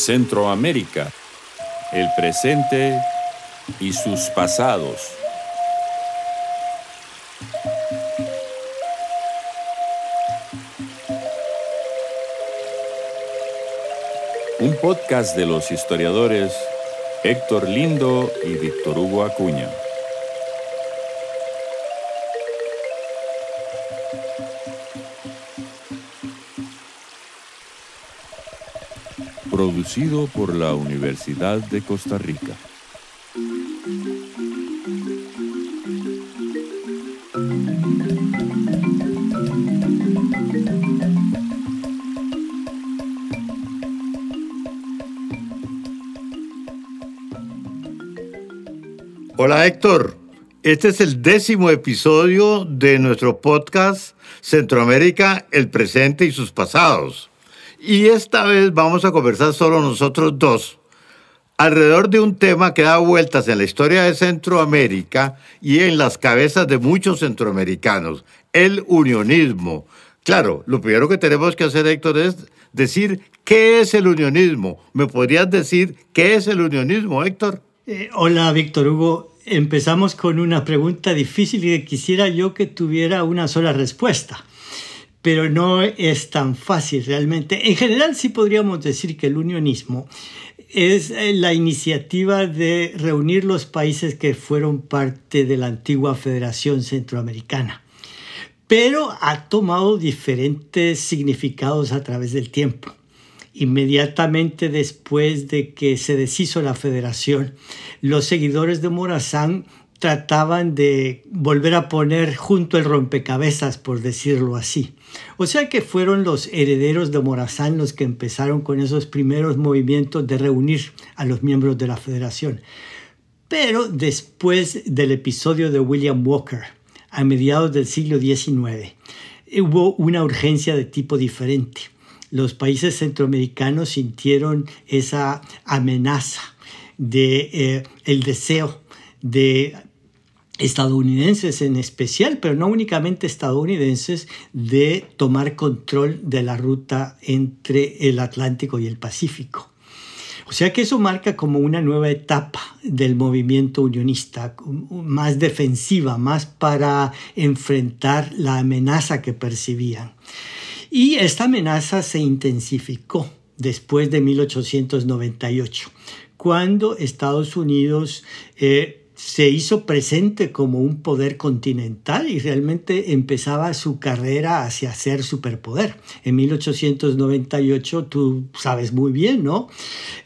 Centroamérica, el presente y sus pasados. Un podcast de los historiadores Héctor Lindo y Víctor Hugo Acuña. Producido por la Universidad de Costa Rica. Hola Héctor, este es el décimo episodio de nuestro podcast Centroamérica, el presente y sus pasados. Y esta vez vamos a conversar solo nosotros dos alrededor de un tema que da vueltas en la historia de Centroamérica y en las cabezas de muchos centroamericanos, el unionismo. Claro, lo primero que tenemos que hacer, Héctor, es decir qué es el unionismo. ¿Me podrías decir qué es el unionismo, Héctor? Eh, hola, Víctor Hugo empezamos con una pregunta difícil y quisiera yo que tuviera una sola respuesta. Pero no es tan fácil realmente. En general sí podríamos decir que el unionismo es eh, la iniciativa de reunir los países que fueron parte de la antigua Federación Centroamericana. Pero ha tomado diferentes significados a través del tiempo inmediatamente después de que se deshizo la federación, los seguidores de Morazán trataban de volver a poner junto el rompecabezas, por decirlo así. O sea que fueron los herederos de Morazán los que empezaron con esos primeros movimientos de reunir a los miembros de la federación. Pero después del episodio de William Walker, a mediados del siglo XIX, hubo una urgencia de tipo diferente los países centroamericanos sintieron esa amenaza de eh, el deseo de estadounidenses en especial, pero no únicamente estadounidenses, de tomar control de la ruta entre el Atlántico y el Pacífico. O sea que eso marca como una nueva etapa del movimiento unionista, más defensiva, más para enfrentar la amenaza que percibían. Y esta amenaza se intensificó después de 1898, cuando Estados Unidos eh, se hizo presente como un poder continental y realmente empezaba su carrera hacia ser superpoder. En 1898, tú sabes muy bien, ¿no?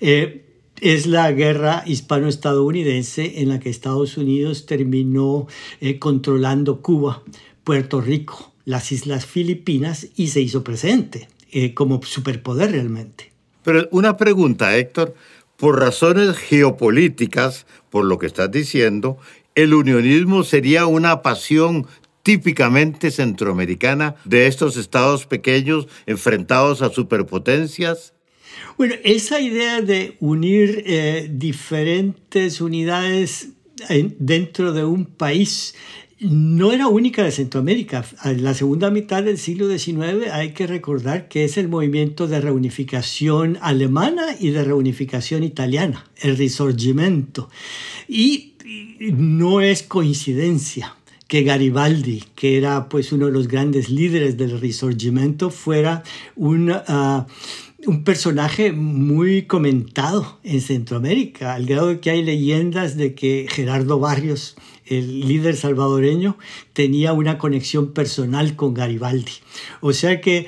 Eh, es la guerra hispano-estadounidense en la que Estados Unidos terminó eh, controlando Cuba, Puerto Rico, las Islas Filipinas y se hizo presente eh, como superpoder realmente. Pero una pregunta, Héctor. Por razones geopolíticas, por lo que estás diciendo, ¿el unionismo sería una pasión típicamente centroamericana de estos estados pequeños enfrentados a superpotencias? Bueno, esa idea de unir eh, diferentes unidades dentro de un país no era única de Centroamérica. En la segunda mitad del siglo XIX hay que recordar que es el movimiento de reunificación alemana y de reunificación italiana, el Risorgimento. Y no es coincidencia que Garibaldi, que era pues uno de los grandes líderes del Risorgimento, fuera un... Ah, un personaje muy comentado en Centroamérica, al grado de que hay leyendas de que Gerardo Barrios, el líder salvadoreño, tenía una conexión personal con Garibaldi. O sea que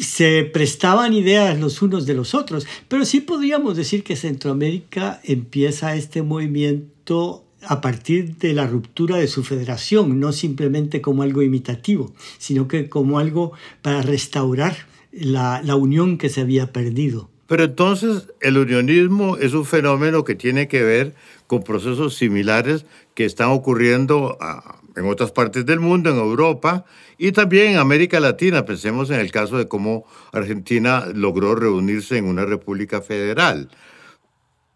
se prestaban ideas los unos de los otros, pero sí podríamos decir que Centroamérica empieza este movimiento a partir de la ruptura de su federación, no simplemente como algo imitativo, sino que como algo para restaurar la, la unión que se había perdido. Pero entonces el unionismo es un fenómeno que tiene que ver con procesos similares que están ocurriendo ah, en otras partes del mundo, en Europa y también en América Latina. Pensemos en el caso de cómo Argentina logró reunirse en una república federal.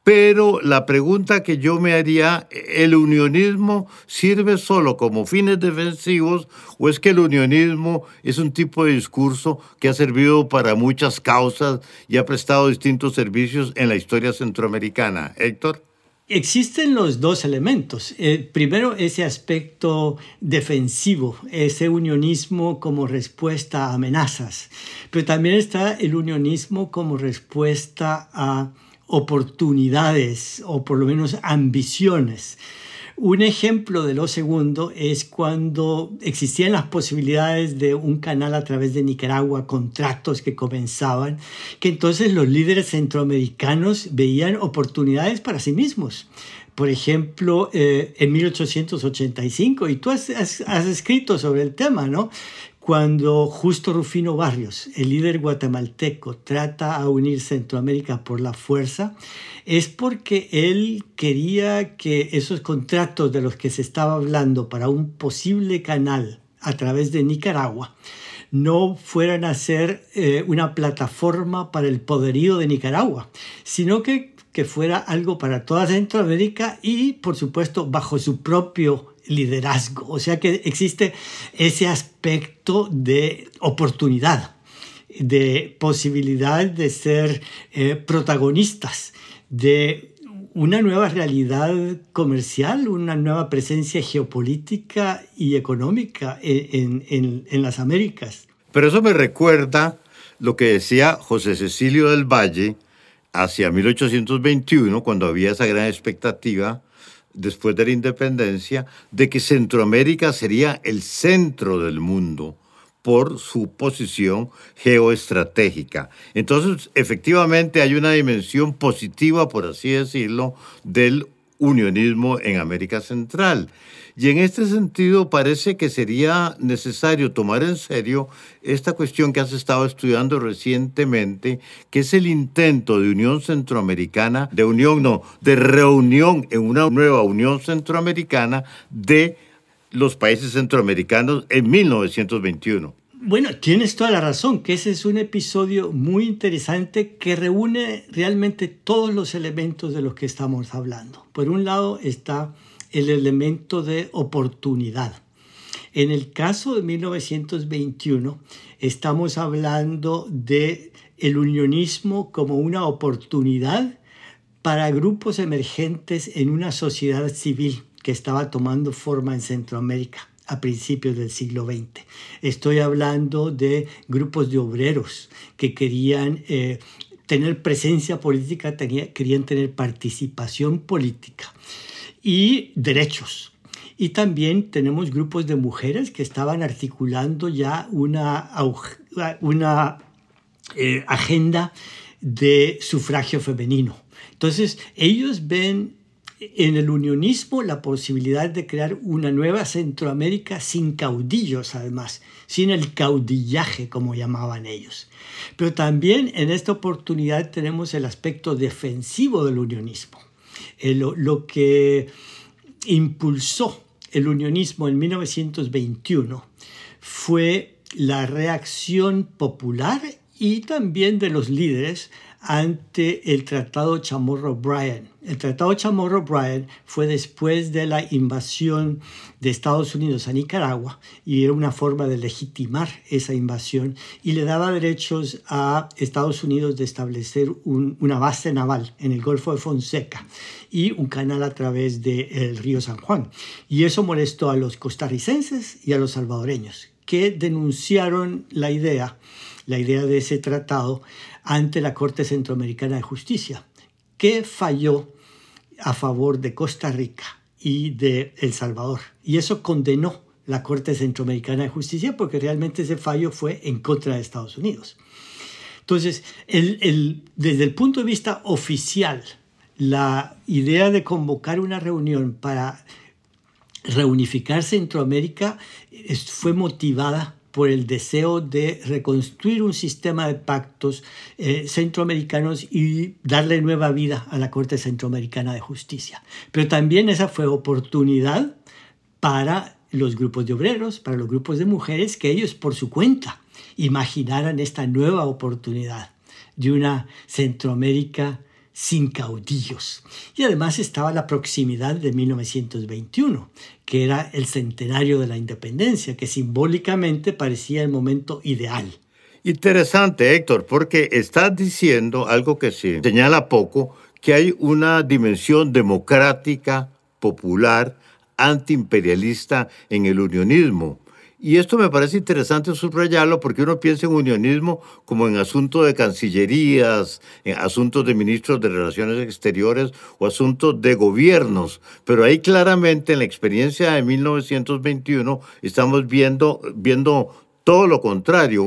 Pero la pregunta que yo me haría, ¿el unionismo sirve solo como fines defensivos o es que el unionismo es un tipo de discurso que ha servido para muchas causas y ha prestado distintos servicios en la historia centroamericana? Héctor. Existen los dos elementos. Eh, primero, ese aspecto defensivo, ese unionismo como respuesta a amenazas, pero también está el unionismo como respuesta a oportunidades o por lo menos ambiciones. Un ejemplo de lo segundo es cuando existían las posibilidades de un canal a través de Nicaragua, contratos que comenzaban, que entonces los líderes centroamericanos veían oportunidades para sí mismos. Por ejemplo, eh, en 1885, y tú has, has, escrito sobre el tema, ¿no? Cuando Justo Rufino Barrios, el líder guatemalteco, trata a unir Centroamérica por la fuerza, es porque él quería que esos contratos de los que se estaba hablando para un posible canal a través de Nicaragua no fueran a ser eh, una plataforma para el poderío de Nicaragua, sino que, que fuera algo para toda Centroamérica y, por supuesto, bajo su propio liderazgo. O sea que existe ese aspecto de oportunidad, de posibilidad de ser eh, protagonistas de una nueva realidad comercial, una nueva presencia geopolítica y económica en, en las Américas. Pero eso me recuerda lo que decía José Cecilio del Valle hacia 1821, cuando había esa gran expectativa después de la independencia, de que Centroamérica sería el centro del mundo por su posición geoestratégica. Entonces, efectivamente hay una dimensión positiva, por así decirlo, del unionismo en América Central. Y en este sentido parece que sería necesario tomar en serio esta cuestión que has estado estudiando recientemente, que es el intento de unión centroamericana, de unión no, de reunión en una nueva unión centroamericana de los países centroamericanos en 1921. Bueno, tienes toda la razón, que ese es un episodio muy interesante que reúne realmente todos los elementos de los que estamos hablando. Por un lado está el elemento de oportunidad. En el caso de 1921, estamos hablando de el unionismo como una oportunidad para grupos emergentes en una sociedad civil que estaba tomando forma en Centroamérica a principios del siglo XX. Estoy hablando de grupos de obreros que querían eh, tener presencia política, querían tener participación política y derechos. Y también tenemos grupos de mujeres que estaban articulando ya una, una eh, agenda de sufragio femenino. Entonces, ellos ven en el unionismo la posibilidad de crear una nueva Centroamérica sin caudillos, además, sin el caudillaje, como llamaban ellos. Pero también en esta oportunidad tenemos el aspecto defensivo del unionismo. Eh, lo, que impulsó el unionismo en 1921 fue la reacción popular y también de los líderes ante el Tratado Chamorro-Bryan. El Tratado Chamorro-Bryan fue después de la invasión de Estados Unidos a Nicaragua y era una forma de legitimar esa invasión y le daba derechos a Estados Unidos de establecer una base naval en el Golfo de Fonseca y un canal a través del río San Juan. Y eso molestó a los costarricenses y a los salvadoreños, que denunciaron la idea, la idea de ese tratado ante la Corte Centroamericana de Justicia, que falló a favor de Costa Rica y de El Salvador. Y eso condenó la Corte Centroamericana de Justicia porque realmente ese fallo fue en contra de Estados Unidos. Entonces, desde el punto de vista oficial, la idea de convocar una reunión para reunificar Centroamérica fue motivada por el deseo de reconstruir un sistema de pactos eh, centroamericanos y darle nueva vida a la Corte Centroamericana de Justicia. Pero también esa fue oportunidad para los grupos de obreros, para los grupos de mujeres, que ellos por su cuenta imaginaran esta nueva oportunidad de una Centroamérica sin caudillos. Y además estaba la proximidad de 1921, que era el centenario de la independencia, que simbólicamente parecía el momento ideal. Interesante, Héctor, porque estás diciendo algo que se señala poco, que hay una dimensión democrática, popular, antiimperialista en el unionismo. Y esto me parece interesante subrayarlo porque uno piensa en unionismo como en asuntos de cancillerías, en asuntos de ministros de Relaciones Exteriores o asuntos de gobiernos. Pero ahí claramente en la experiencia de 1921 estamos viendo, viendo todo lo contrario,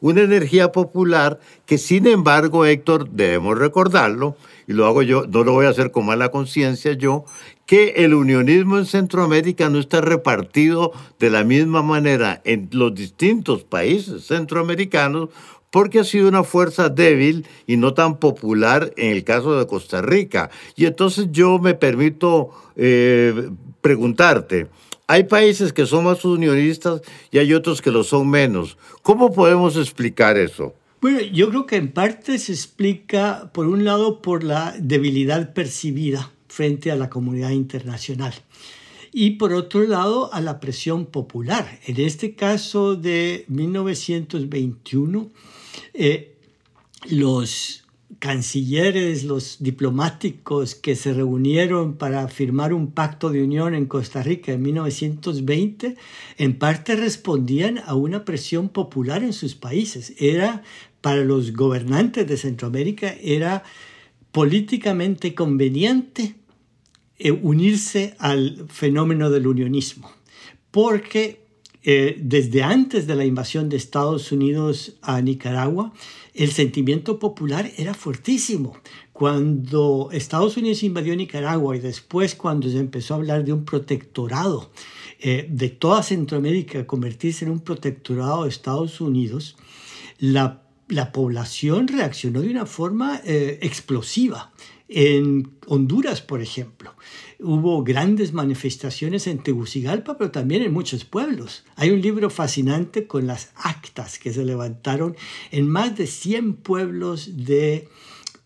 una energía popular que sin embargo, Héctor, debemos recordarlo, y lo hago yo, no lo voy a hacer con mala conciencia yo, que el unionismo en Centroamérica no está repartido de la misma manera en los distintos países centroamericanos porque ha sido una fuerza débil y no tan popular en el caso de Costa Rica. Y entonces yo me permito eh, preguntarte, hay países que son más unionistas y hay otros que lo son menos. ¿Cómo podemos explicar eso? Bueno, yo creo que en parte se explica, por un lado, por la debilidad percibida frente a la comunidad internacional y por otro lado a la presión popular. En este caso de 1921, eh, los cancilleres, los diplomáticos que se reunieron para firmar un pacto de unión en Costa Rica en 1920, en parte respondían a una presión popular en sus países. Era para los gobernantes de Centroamérica, era políticamente conveniente eh, unirse al fenómeno del unionismo, porque eh, desde antes de la invasión de Estados Unidos a Nicaragua, el sentimiento popular era fuertísimo. Cuando Estados Unidos invadió Nicaragua y después cuando se empezó a hablar de un protectorado eh, de toda Centroamérica, convertirse en un protectorado de Estados Unidos, la, población reaccionó de una forma eh, explosiva. En Honduras, por ejemplo, hubo grandes manifestaciones en Tegucigalpa, pero también en muchos pueblos. Hay un libro fascinante con las actas que se levantaron en más de 100 pueblos de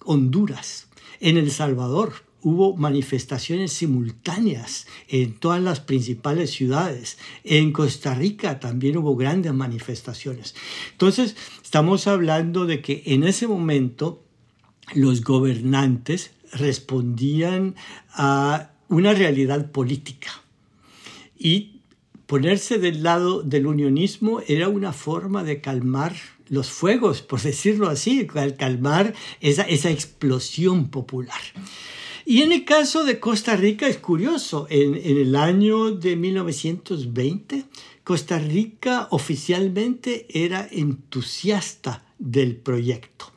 Honduras. En El Salvador hubo manifestaciones simultáneas en todas las principales ciudades. En Costa Rica también hubo grandes manifestaciones. Entonces, estamos hablando de que en ese momento los gobernantes respondían a una realidad política. Y ponerse del lado del unionismo era una forma de calmar los fuegos, por decirlo así, calmar esa, esa explosión popular. Y en el caso de Costa Rica es curioso, en, el año de 1920, Costa Rica oficialmente era entusiasta del proyecto.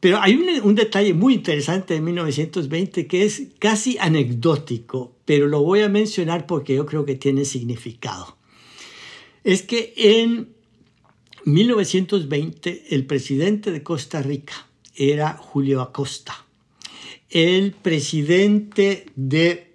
Pero hay un, detalle muy interesante de 1920 que es casi anecdótico, pero lo voy a mencionar porque yo creo que tiene significado. Es que en 1920 el presidente de Costa Rica era Julio Acosta. El presidente de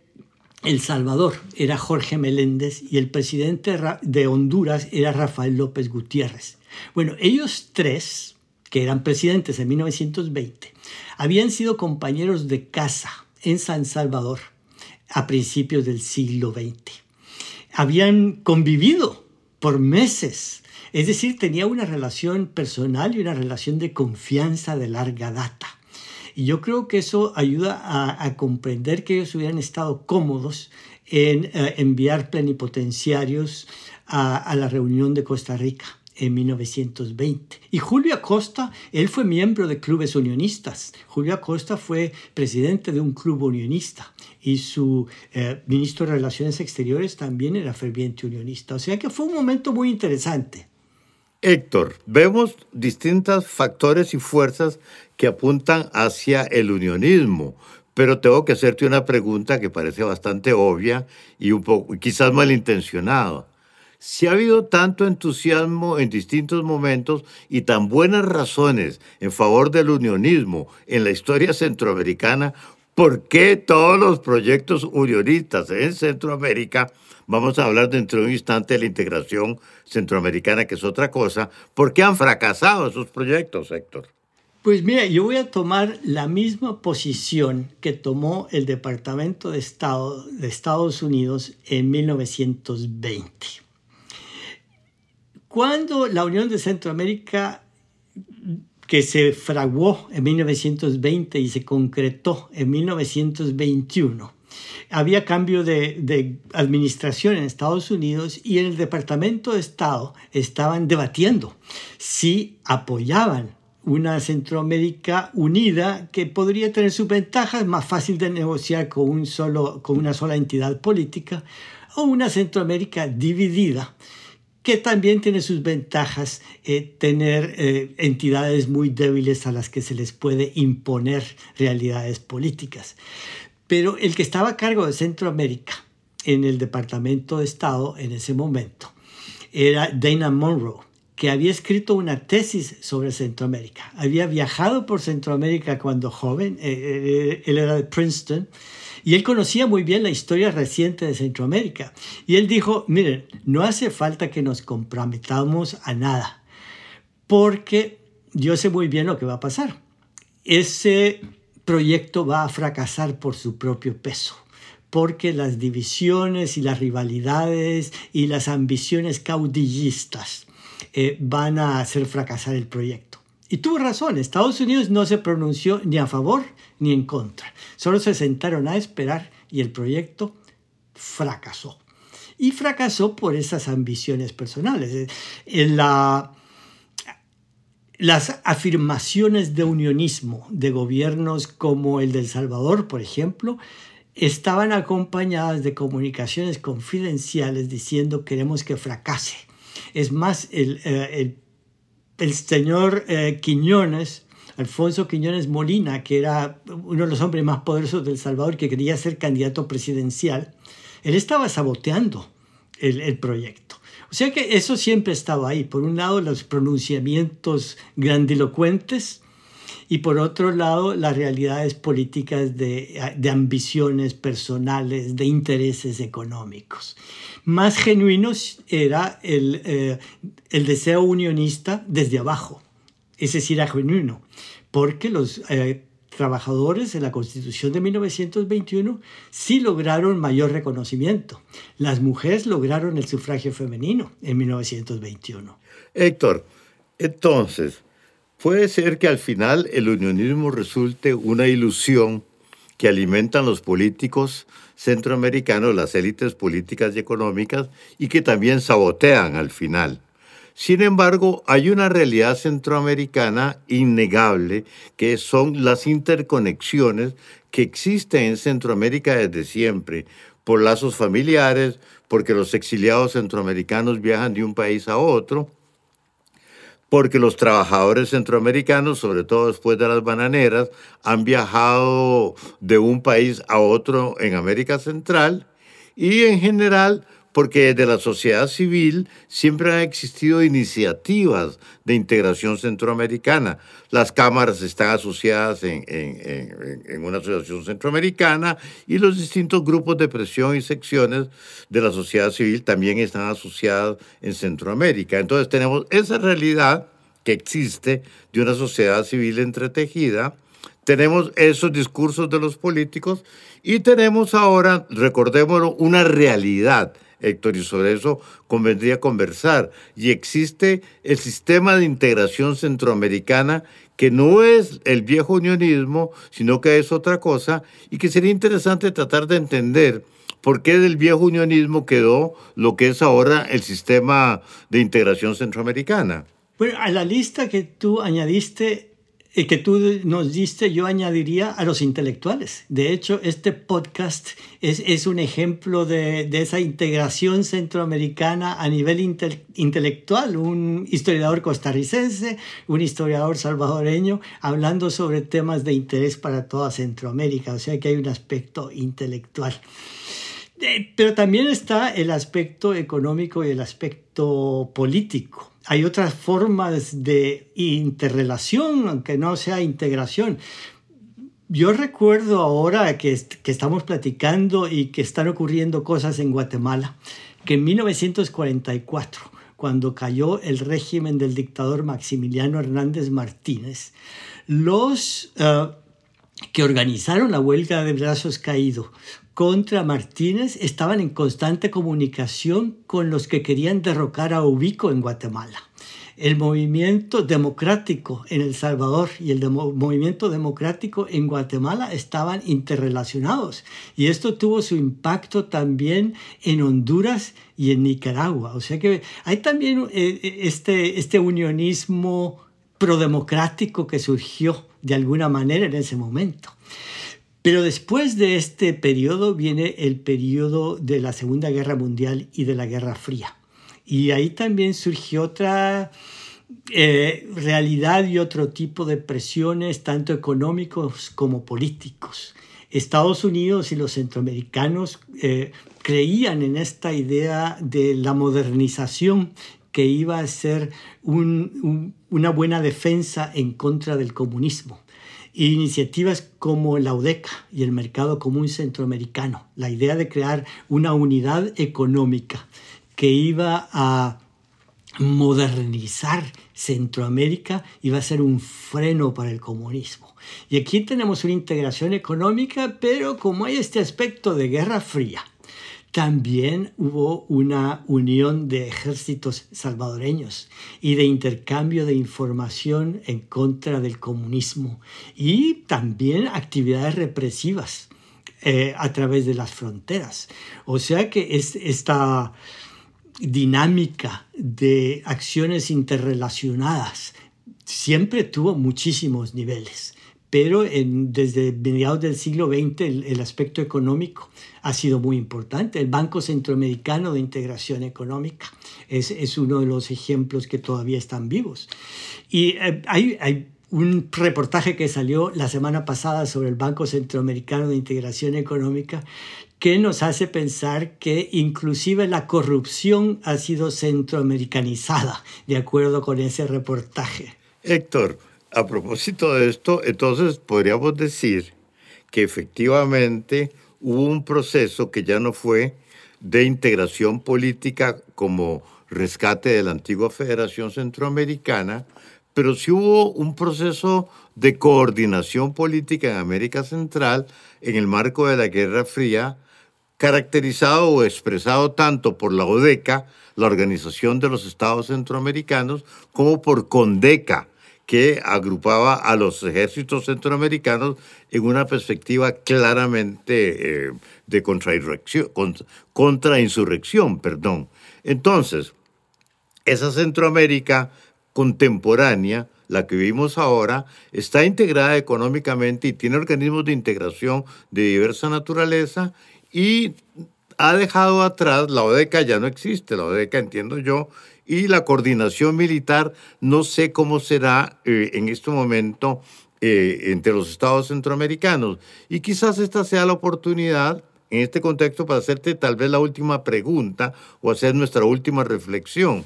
El Salvador era Jorge Meléndez y el presidente de Honduras era Rafael López Gutiérrez. Bueno, ellos tres que eran presidentes en 1920, habían sido compañeros de casa en San Salvador a principios del siglo XX. Habían convivido por meses, es decir, tenía una relación personal y una relación de confianza de larga data. Y yo creo que eso ayuda a, comprender que ellos hubieran estado cómodos en eh, enviar plenipotenciarios a la reunión de Costa Rica en 1920. Y Julio Acosta, él fue miembro de clubes unionistas. Julio Acosta fue presidente de un club unionista y su eh, ministro de Relaciones Exteriores también era ferviente unionista. O sea que fue un momento muy interesante. Héctor, vemos distintos factores y fuerzas que apuntan hacia el unionismo, pero tengo que hacerte una pregunta que parece bastante obvia y un poco quizás malintencionada. Si ha habido tanto entusiasmo en distintos momentos y tan buenas razones en favor del unionismo en la historia centroamericana, ¿por qué todos los proyectos unionistas en Centroamérica, vamos a hablar dentro de un instante de la integración centroamericana, que es otra cosa, ¿por qué han fracasado esos proyectos, Héctor? Pues mira, yo voy a tomar la misma posición que tomó el Departamento de Estado de Estados Unidos en 1920. Cuando la Unión de Centroamérica, que se fraguó en 1920 y se concretó en 1921, había cambio de, administración en Estados Unidos y en el Departamento de Estado estaban debatiendo si apoyaban una Centroamérica unida que podría tener sus ventajas, más fácil de negociar con, un solo, con una sola entidad política, o una Centroamérica dividida, que también tiene sus ventajas, eh, tener eh, entidades muy débiles a las que se les puede imponer realidades políticas. Pero el que estaba a cargo de Centroamérica en el Departamento de Estado en ese momento era Dana Monroe que había escrito una tesis sobre Centroamérica. Había viajado por Centroamérica cuando joven, eh, él era de Princeton, y él conocía muy bien la historia reciente de Centroamérica. Y él dijo, miren, no hace falta que nos comprometamos a nada, porque yo sé muy bien lo que va a pasar. Ese proyecto va a fracasar por su propio peso porque las divisiones y las rivalidades y las ambiciones caudillistas eh, van a hacer fracasar el proyecto. Y tuvo razón, Estados Unidos no se pronunció ni a favor ni en contra. Solo se sentaron a esperar y el proyecto fracasó. Y fracasó por esas ambiciones personales. En eh, la, las afirmaciones de unionismo de gobiernos como el de El Salvador, por ejemplo, estaban acompañadas de comunicaciones confidenciales diciendo queremos que fracase es más, el, eh, señor eh, Quiñones, Alfonso Quiñones Molina, que era uno de los hombres más poderosos del Salvador, que quería ser candidato presidencial, él estaba saboteando el, el proyecto. O sea que eso siempre estaba ahí. Por un lado, los pronunciamientos grandilocuentes y por otro lado, las realidades políticas de, de ambiciones personales, de intereses económicos más genuinos era el, eh, el deseo unionista desde abajo. Ese sí era genuino, porque los eh, trabajadores en la Constitución de 1921 sí lograron mayor reconocimiento. Las mujeres lograron el sufragio femenino en 1921. Héctor, entonces, puede ser que al final el unionismo resulte una ilusión que alimentan los políticos centroamericanos, las élites políticas y económicas, y que también sabotean al final. Sin embargo, hay una realidad centroamericana innegable, que son las interconexiones que existen en Centroamérica desde siempre, por lazos familiares, porque los exiliados centroamericanos viajan de un país a otro, porque los trabajadores centroamericanos, sobre todo después de las bananeras, han viajado de un país a otro en América Central y en general porque desde la sociedad civil siempre han existido iniciativas de integración centroamericana. Las cámaras están asociadas en, una asociación centroamericana y los distintos grupos de presión y secciones de la sociedad civil también están asociadas en Centroamérica. Entonces tenemos esa realidad que existe de una sociedad civil entretejida, tenemos esos discursos de los políticos y tenemos ahora, recordémoslo, una realidad Héctor, y sobre eso convendría conversar. Y existe el sistema de integración centroamericana que no es el viejo unionismo, sino que es otra cosa, y que sería interesante tratar de entender por qué del viejo unionismo quedó lo que es ahora el sistema de integración centroamericana. Bueno, a la lista que tú añadiste que tú nos diste, yo añadiría a los intelectuales. De hecho, este podcast es, es un ejemplo de, de, esa integración centroamericana a nivel intelectual. Un historiador costarricense, un historiador salvadoreño, hablando sobre temas de interés para toda Centroamérica. O sea que hay un aspecto intelectual. Eh, pero también está el aspecto económico y el aspecto político hay otras formas de interrelación, aunque no sea integración. Yo recuerdo ahora que, que estamos platicando y que están ocurriendo cosas en Guatemala, que en 1944, cuando cayó el régimen del dictador Maximiliano Hernández Martínez, los eh, que organizaron la huelga de brazos caídos contra Martínez estaban en constante comunicación con los que querían derrocar a Ubico en Guatemala. El movimiento democrático en El Salvador y el movimiento democrático en Guatemala estaban interrelacionados y esto tuvo su impacto también en Honduras y en Nicaragua. O sea que hay también eh, este, este unionismo prodemocrático que surgió de alguna manera en ese momento. Pero después de este periodo viene el periodo de la Segunda Guerra Mundial y de la Guerra Fría. Y ahí también surgió otra eh, realidad y otro tipo de presiones, tanto económicos como políticos. Estados Unidos y los centroamericanos eh, creían en esta idea de la modernización que iba a ser una buena defensa en contra del comunismo. Iniciativas como la UDECA y el Mercado Común Centroamericano, la idea de crear una unidad económica que iba a modernizar Centroamérica iba a ser un freno para el comunismo. Y aquí tenemos una integración económica, pero como hay este aspecto de guerra fría, también hubo una unión de ejércitos salvadoreños y de intercambio de información en contra del comunismo y también actividades represivas eh, a través de las fronteras. O sea que es, esta dinámica de acciones interrelacionadas siempre tuvo muchísimos niveles pero desde mediados del siglo XX el, aspecto económico ha sido muy importante. El Banco Centroamericano de Integración Económica es, es uno de los ejemplos que todavía están vivos. Y eh, hay, hay un reportaje que salió la semana pasada sobre el Banco Centroamericano de Integración Económica que nos hace pensar que inclusive la corrupción ha sido centroamericanizada, de acuerdo con ese reportaje. Héctor, a propósito de esto, entonces podríamos decir que efectivamente hubo un proceso que ya no fue de integración política como rescate de la antigua Federación Centroamericana, pero sí hubo un proceso de coordinación política en América Central en el marco de la Guerra Fría, caracterizado o expresado tanto por la ODECA, la Organización de los Estados Centroamericanos, como por CONDECA, que agrupaba a los ejércitos centroamericanos en una perspectiva claramente eh, de contrainsurrección. Perdón. Entonces, esa Centroamérica contemporánea, la que vivimos ahora, está integrada económicamente y tiene organismos de integración de diversa naturaleza y ha dejado atrás, la ODECA ya no existe, la ODECA entiendo yo, y la coordinación militar no sé cómo será eh, en este momento eh, entre los estados centroamericanos. Y quizás esta sea la oportunidad en este contexto para hacerte tal vez la última pregunta o hacer nuestra última reflexión.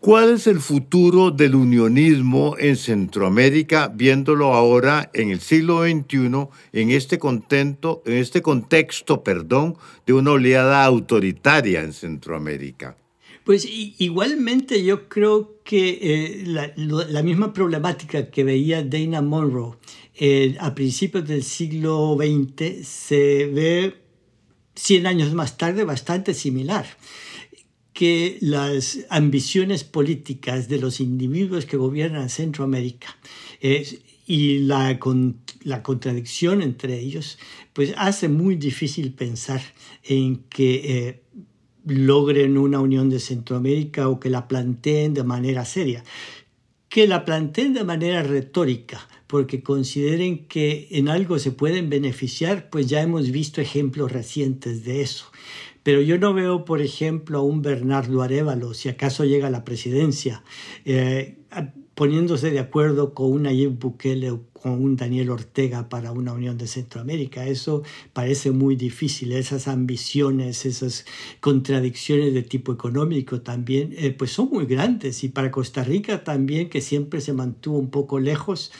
¿Cuál es el futuro del unionismo en Centroamérica, viéndolo ahora en el siglo XXI, en este, contento, en este contexto perdón, de una oleada autoritaria en Centroamérica? Pues igualmente yo creo que eh, la, misma problemática que veía Dana Monroe eh, a principios del siglo XX se ve 100 años más tarde bastante similar que las ambiciones políticas de los individuos que gobiernan Centroamérica y la, la contradicción entre ellos, pues hace muy difícil pensar en que eh, logren una unión de Centroamérica o que la planteen de manera seria. Que la planteen de manera retórica, porque consideren que en algo se pueden beneficiar, pues ya hemos visto ejemplos recientes de eso. Pero yo no veo, por ejemplo, a un Bernardo Arevalo, si acaso llega a la presidencia, eh, poniéndose de acuerdo con un Nayib Bukele o con un Daniel Ortega para una Unión de Centroamérica. Eso parece muy difícil. Esas ambiciones, esas contradicciones de tipo económico también, eh, pues son muy grandes. Y para Costa Rica también, que siempre se mantuvo un poco lejos,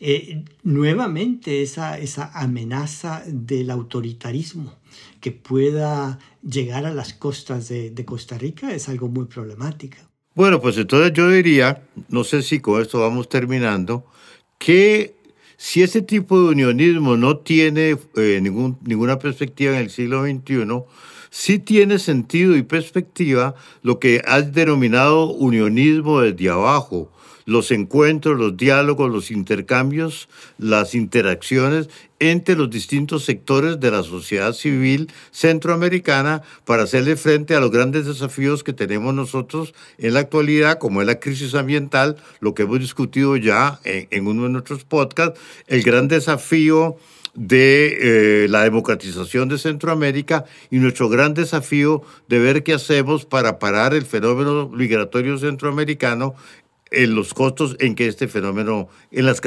eh, nuevamente esa, esa amenaza del autoritarismo que pueda llegar a las costas de, de Costa Rica es algo muy problemático. Bueno, pues entonces yo diría, no sé si con esto vamos terminando, que si ese tipo de unionismo no tiene eh, ninguna perspectiva en el siglo XXI, sí tiene sentido y perspectiva lo que has denominado unionismo desde abajo, los encuentros, los diálogos, los intercambios, las interacciones entre los distintos sectores de la sociedad civil centroamericana para hacerle frente a los grandes desafíos que tenemos nosotros en la actualidad, como es la crisis ambiental, lo que hemos discutido ya en, uno de nuestros podcasts, el gran desafío de eh, la democratización de Centroamérica y nuestro gran desafío de ver qué hacemos para parar el fenómeno migratorio centroamericano en los costos en que este fenómeno,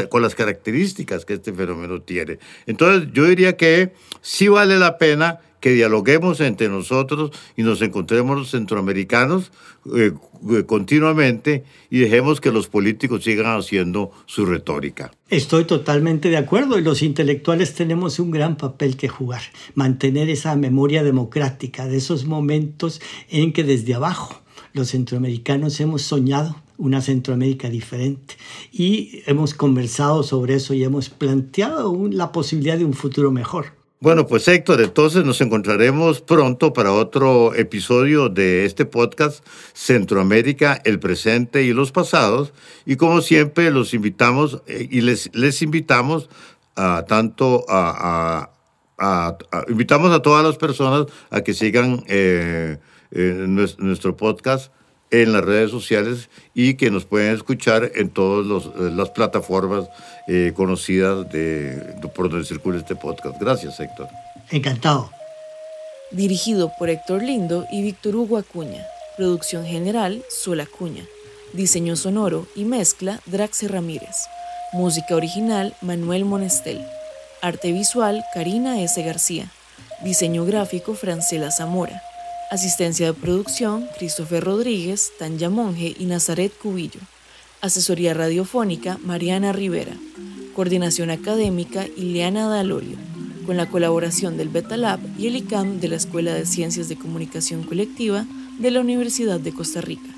con las características que este fenómeno tiene. Entonces, yo diría que sí vale la pena que dialoguemos entre nosotros y nos encontremos los centroamericanos eh, eh, continuamente y dejemos que los políticos sigan haciendo su retórica. Estoy totalmente de acuerdo y los intelectuales tenemos un gran papel que jugar, mantener esa memoria democrática de esos momentos en que desde abajo los centroamericanos hemos soñado una Centroamérica diferente. Y hemos conversado sobre eso y hemos planteado la posibilidad de un futuro mejor. Bueno, pues Héctor, entonces nos encontraremos pronto para otro episodio de este podcast Centroamérica, el presente y los pasados. Y como siempre, los invitamos eh, y les, les invitamos a tanto a, invitamos a todas las personas a que sigan eh, eh, nuestro podcast en las redes sociales y que nos pueden escuchar en todas eh, las plataformas eh, conocidas de, por donde circula este podcast. Gracias, Héctor. Encantado. Dirigido por Héctor Lindo y Víctor Hugo Acuña. Producción general, Sol Acuña. Diseño sonoro y mezcla, Draxe Ramírez. Música original, Manuel Monestel. Arte visual, Karina S. García. Diseño gráfico, Francela Zamora. Asistencia de producción, Christopher Rodríguez, Tanya Monge y Nazaret Cubillo. Asesoría radiofónica, Mariana Rivera. Coordinación académica, Ileana Dalolio. Con la colaboración del Betalab y el ICAM de la Escuela de Ciencias de Comunicación Colectiva de la Universidad de Costa Rica.